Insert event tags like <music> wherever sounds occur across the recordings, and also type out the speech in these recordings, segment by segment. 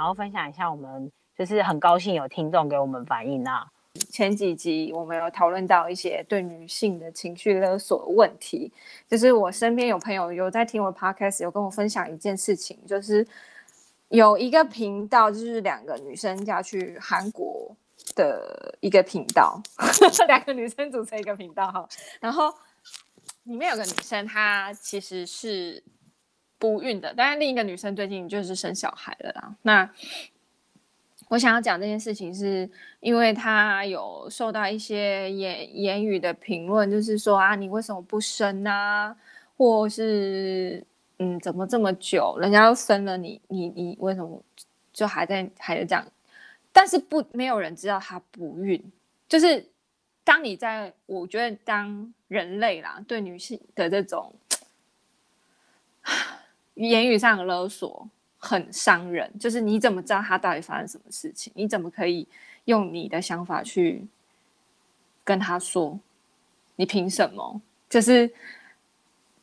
想要分享一下，我们就是很高兴有听众给我们反映啊。前几集我们有讨论到一些对女性的情绪勒索问题，就是我身边有朋友有在听我 podcast，有跟我分享一件事情，就是有一个频道，就是两个女生要去韩国的一个频道，<laughs> 两个女生组成一个频道哈，然后里面有个女生她其实是不孕的，当然另一个女生最近就是生小孩了啦，那。我想要讲这件事情，是因为她有受到一些言言语的评论，就是说啊，你为什么不生啊？或是嗯，怎么这么久，人家都生了你，你你为什么就还在还在这样？但是不，没有人知道他不孕。就是当你在，我觉得当人类啦，对女性的这种言语上的勒索。很伤人，就是你怎么知道他到底发生什么事情？你怎么可以用你的想法去跟他说？你凭什么？就是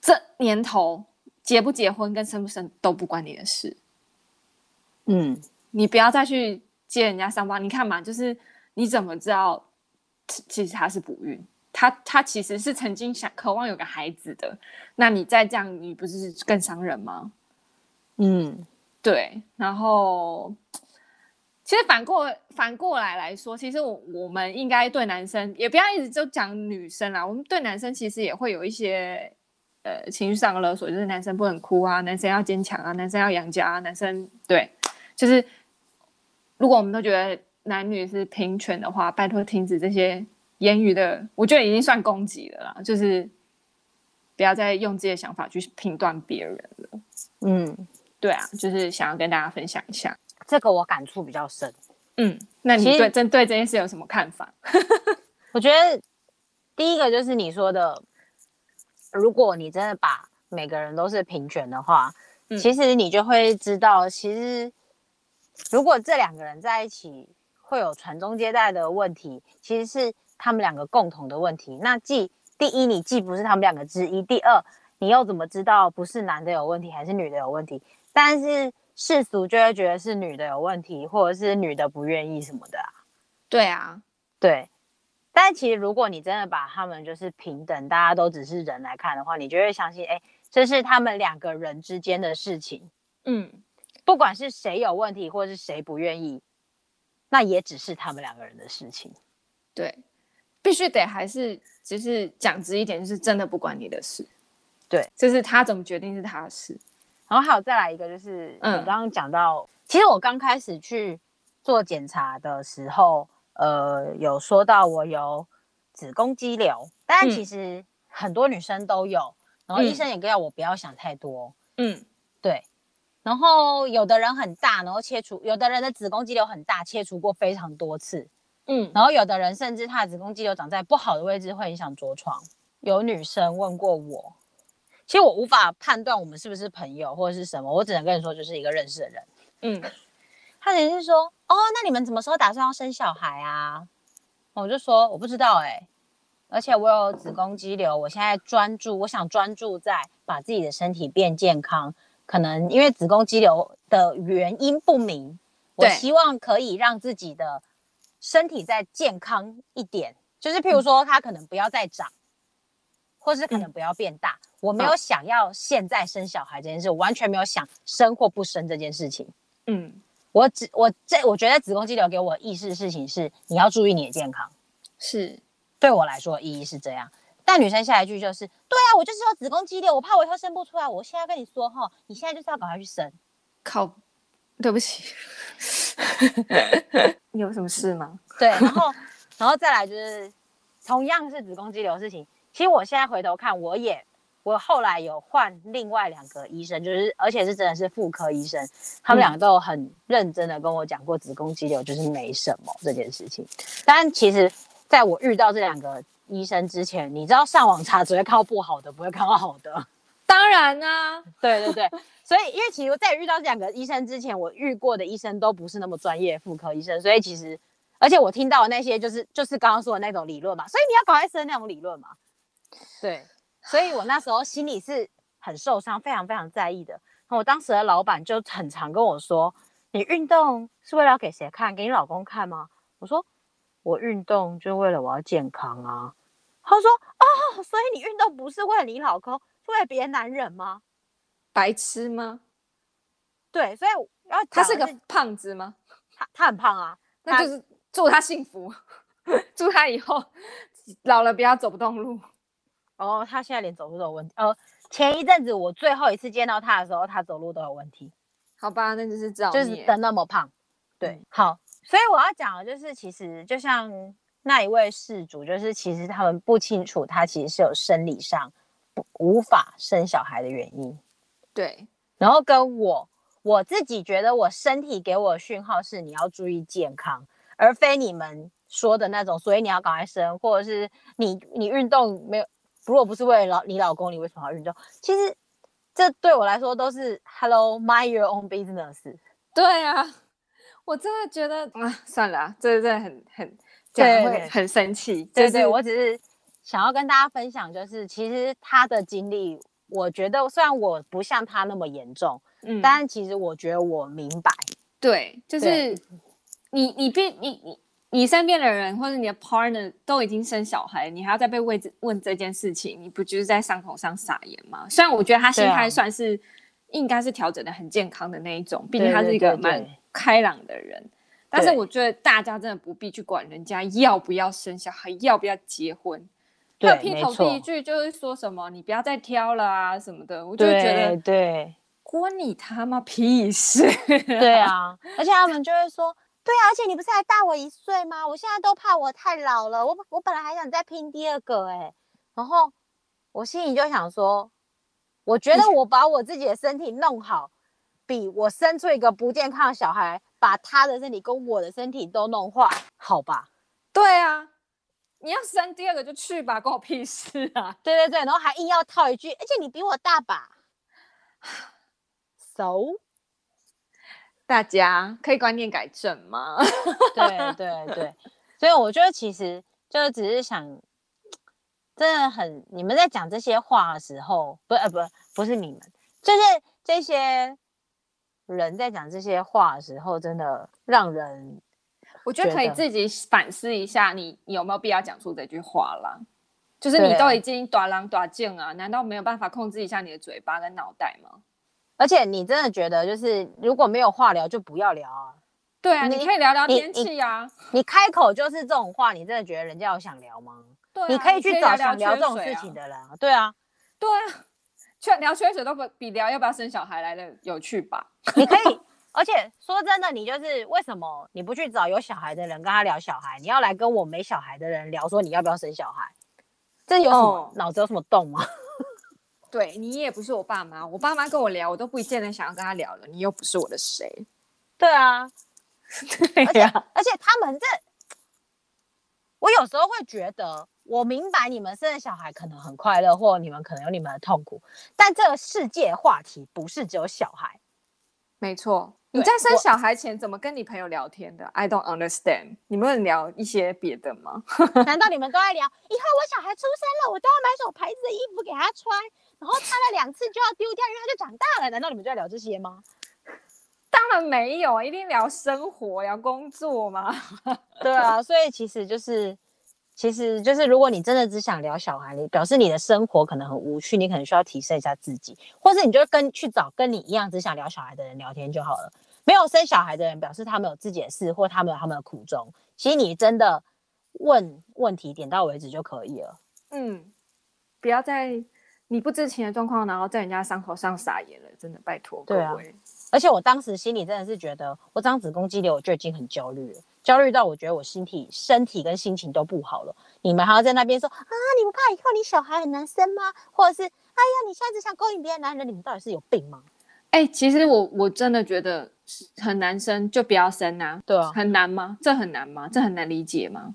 这年头结不结婚跟生不生都不关你的事。嗯，你不要再去揭人家伤疤。你看嘛，就是你怎么知道其实他是不孕？他他其实是曾经想渴望有个孩子的。那你再这样，你不是更伤人吗？嗯。对，然后其实反过反过来来说，其实我我们应该对男生也不要一直就讲女生啦，我们对男生其实也会有一些呃情绪上的勒索，就是男生不能哭啊，男生要坚强啊，男生要养家啊，男生对，就是如果我们都觉得男女是平权的话，拜托停止这些言语的，我觉得已经算攻击了啦，就是不要再用自己的想法去评断别人了，嗯。对啊，就是想要跟大家分享一下，这个我感触比较深。嗯，那你对针对这件事有什么看法？<laughs> 我觉得第一个就是你说的，如果你真的把每个人都是平权的话，嗯，其实你就会知道，其实如果这两个人在一起会有传宗接代的问题，其实是他们两个共同的问题。那既第一，你既不是他们两个之一；第二，你又怎么知道不是男的有问题还是女的有问题？但是世俗就会觉得是女的有问题，或者是女的不愿意什么的啊。对啊，对。但其实如果你真的把他们就是平等，大家都只是人来看的话，你就会相信，哎，这是他们两个人之间的事情。嗯，不管是谁有问题，或是谁不愿意，那也只是他们两个人的事情。对，必须得还是就是讲直一点，就是真的不关你的事。对，就是他怎么决定是他的事。然后还有再来一个，就是你刚刚讲到，嗯、其实我刚开始去做检查的时候，呃，有说到我有子宫肌瘤，但其实很多女生都有，然后医生也要我不要想太多，嗯，对。然后有的人很大，然后切除，有的人的子宫肌瘤很大，切除过非常多次，嗯，然后有的人甚至他的子宫肌瘤长在不好的位置，会影响着床。有女生问过我。其实我无法判断我们是不是朋友或者是什么，我只能跟你说就是一个认识的人。嗯，他只是说，哦，那你们什么时候打算要生小孩啊？我就说我不知道哎、欸，而且我有子宫肌瘤，我现在专注，我想专注在把自己的身体变健康。可能因为子宫肌瘤的原因不明，我希望可以让自己的身体再健康一点，就是譬如说它可能不要再长。或是可能不要变大，嗯、我没有想要现在生小孩这件事，我完全没有想生或不生这件事情。嗯，我只我这我觉得子宫肌瘤给我意识的事情是你要注意你的健康，是对我来说意义是这样。但女生下一句就是，对啊，我就是有子宫肌瘤，我怕我以后生不出来，我现在跟你说哈，你现在就是要赶快去生。靠，对不起，<laughs> 你有什么事吗？<laughs> 对，然后然后再来就是同样是子宫肌瘤的事情。其实我现在回头看，我也我后来有换另外两个医生，就是而且是真的是妇科医生，他们两个都很认真的跟我讲过子宫肌瘤就是没什么这件事情。但其实在我遇到这两个医生之前，你知道上网查只会看到不好的，不会看到好的。当然啊，<laughs> 对对对，所以因为其实在遇到这两个医生之前，我遇过的医生都不是那么专业妇科医生，所以其实而且我听到的那些就是就是刚刚说的那种理论嘛，所以你要搞快生那种理论嘛。对，所以我那时候心里是很受伤，非常非常在意的。我当时的老板就很常跟我说：“你运动是为了要给谁看？给你老公看吗？我说我运动就是为了我要健康啊。他说哦，所以你运动不是为了你老公，是为了别的男人吗？白痴吗？对，所以要他是个胖子吗？他他很胖啊，<laughs> 那就是祝他幸福，<laughs> 祝他以后老了不要走不动路。哦，他现在连走路都有问题。呃，前一阵子我最后一次见到他的时候，他走路都有问题。好吧，那就是这样，就是的那么胖。对，嗯、好，所以我要讲的就是，其实就像那一位事主，就是其实他们不清楚，他其实是有生理上不无法生小孩的原因。对，然后跟我我自己觉得，我身体给我的讯号是你要注意健康，而非你们说的那种，所以你要赶快生，或者是你你运动没有。如果不是为了老你老公，你为什么要运动？其实这对我来说都是 Hello，mind your own business。对啊，我真的觉得啊，算了，这真的很很对，会很生气。对对，对，我只是想要跟大家分享，就是其实他的经历，我觉得虽然我不像他那么严重，嗯，但其实我觉得我明白。对，就是你你别你你。你身边的人或者你的 partner 都已经生小孩，你还要再被问问这件事情，你不就是在伤口上撒盐吗？虽然我觉得他心态算是、啊、应该是调整的很健康的那一种，毕竟他是一个蛮开朗的人。但是我觉得大家真的不必去管人家要不要生小孩，要不要结婚。对，劈头第一句就是说什么你不要再挑了啊什么的，我就觉得对，关你他妈屁事。对啊，而且他们 <laughs> 就会说。对啊，而且你不是还大我一岁吗？我现在都怕我太老了。我我本来还想再拼第二个哎，然后我心里就想说，我觉得我把我自己的身体弄好，比我生出一个不健康的小孩，把他的身体跟我的身体都弄坏，好吧？对啊，你要生第二个就去吧，关我屁事啊！对对对，然后还硬要套一句，而且你比我大吧？So。大家可以观念改正吗？<laughs> 对对对，所以我觉得其实就只是想，真的很，你们在讲这些话的时候，不呃不不是你们，就是这些人在讲这些话的时候，真的让人，我觉得可以自己反思一下你，你你有没有必要讲出这句话啦？就是你都已经大人大种啊，难道没有办法控制一下你的嘴巴跟脑袋吗？而且你真的觉得，就是如果没有话聊，就不要聊啊。对啊，你，你可以聊聊天气啊你。你开口就是这种话，你真的觉得人家有想聊吗？对、啊，你可以去找想聊这种事情的人啊。对啊，对啊，<laughs> 缺聊缺水都不比聊要不要生小孩来的有趣吧？你可以，而且说真的，你就是为什么你不去找有小孩的人跟他聊小孩，你要来跟我没小孩的人聊说你要不要生小孩？这有什么、哦、脑子有什么洞吗？<laughs> 对，你也不是我爸妈，我爸妈跟我聊，我都不一见得想要跟他聊了。你又不是我的谁？对啊，对呀、啊，而且他们这，我有时候会觉得，我明白你们生的小孩可能很快乐，或你们可能有你们的痛苦，但这个世界话题不是只有小孩。没错，你在生小孩前怎么跟你朋友聊天的？I don't understand。你们聊一些别的吗？<laughs> 难道你们都在聊？以后我小孩出生了，我都要买什么牌子的衣服给他穿？然后穿了两次就要丢掉，因为他就长大了。难道你们就在聊这些吗？当然没有，一定聊生活，聊工作嘛。<laughs> 对啊，所以其实就是，其实就是，如果你真的只想聊小孩，你表示你的生活可能很无趣，你可能需要提升一下自己，或是你就跟去找跟你一样只想聊小孩的人聊天就好了。没有生小孩的人，表示他们有自己的事，或他们有他们的苦衷。其实你真的问问题点到为止就可以了。嗯，不要在。你不知情的状况，然后在人家伤口上撒盐了，真的拜托各位。对啊，而且我当时心里真的是觉得，我长子宫肌瘤，我就已经很焦虑了，焦虑到我觉得我身体、身体跟心情都不好了。你们还要在那边说啊，你不怕以后你小孩很难生吗？或者是哎呀，你现在只想勾引别的男人，你们到底是有病吗？哎、欸，其实我我真的觉得很难生，就不要生啊。对啊，很难吗？这很难吗？这很难理解吗？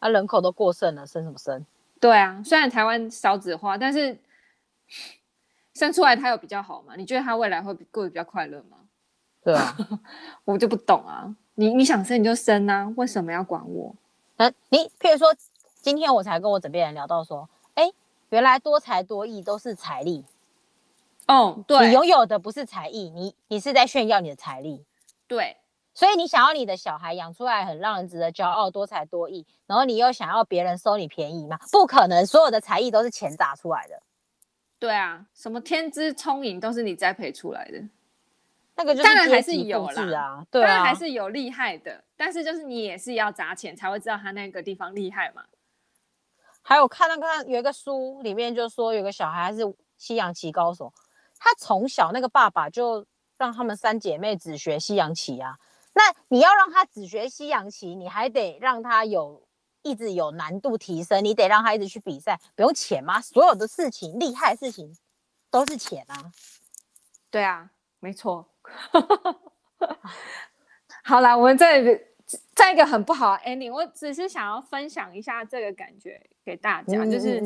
啊，人口都过剩了，生什么生？对啊，虽然台湾少子化，但是。生出来他有比较好吗？你觉得他未来会过得比较快乐吗？对啊，<laughs> 我就不懂啊。你你想生你就生啊，为什么要管我？啊，你譬如说，今天我才跟我枕边人聊到说，哎，原来多才多艺都是财力。哦，对，你拥有的不是才艺，你你是在炫耀你的财力。对，所以你想要你的小孩养出来很让人值得骄傲、多才多艺，然后你又想要别人收你便宜吗？不可能，所有的才艺都是钱砸出来的。对啊，什么天资聪颖都是你栽培出来的。那个就是当然还是有对啊，当然还是有厉害的，但是就是你也是要砸钱才会知道他那个地方厉害嘛。还有看那个有一个书里面就说有个小孩是西洋棋高手，他从小那个爸爸就让他们三姐妹只学西洋棋啊。那你要让他只学西洋棋，你还得让他有一直有难度提升，你得让他一直去比赛，不用钱吗？所有的事情厉害的事情都是钱啊。对啊，没错。<laughs> 好啦，我们再再一个很不好的 ending，我只是想要分享一下这个感觉给大家，嗯、就是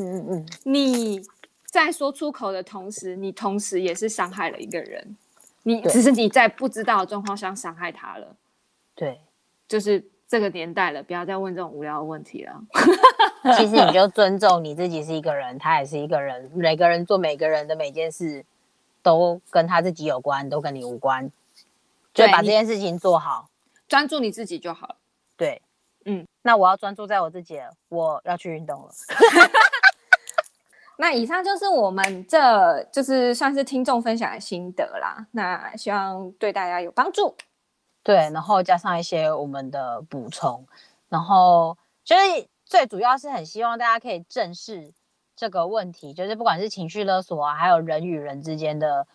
你在说出口的同时，你同时也是伤害了一个人，你只是你在不知道的状况下伤害他了。对，就是这个年代了，不要再问这种无聊的问题了。<laughs> 其实你就尊重你自己是一个人，他也是一个人，每个人做每个人的每件事。都跟他自己有关，都跟你无关，就把这件事情做好，专注你自己就好了。对，嗯，那我要专注在我自己了，我要去运动了。<laughs> 那以上就是我们这就是算是听众分享的心得啦，那希望对大家有帮助。对，然后加上一些我们的补充，然后就是最主要是很希望大家可以正视。这个问题就是，不管是情绪勒索啊，还有人与人之间的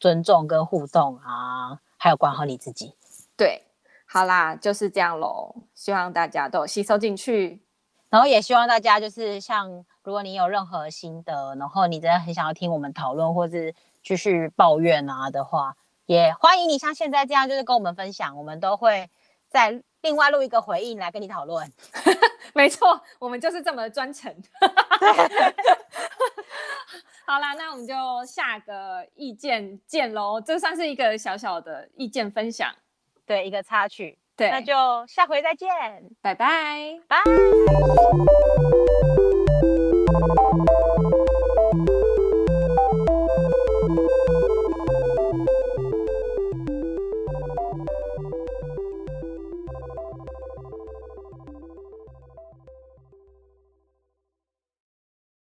尊重跟互动啊，还有管好你自己。对，好啦，就是这样喽。希望大家都吸收进去，然后也希望大家就是像，如果你有任何心得，然后你真的很想要听我们讨论，或是继续抱怨啊的话，也欢迎你像现在这样，就是跟我们分享，我们都会在另外录一个回应来跟你讨论。<laughs> 没错，我们就是这么专诚。<laughs> 好啦，那我们就下个意见见喽。这算是一个小小的意见分享，对，一个插曲。对，那就下回再见，拜拜，拜。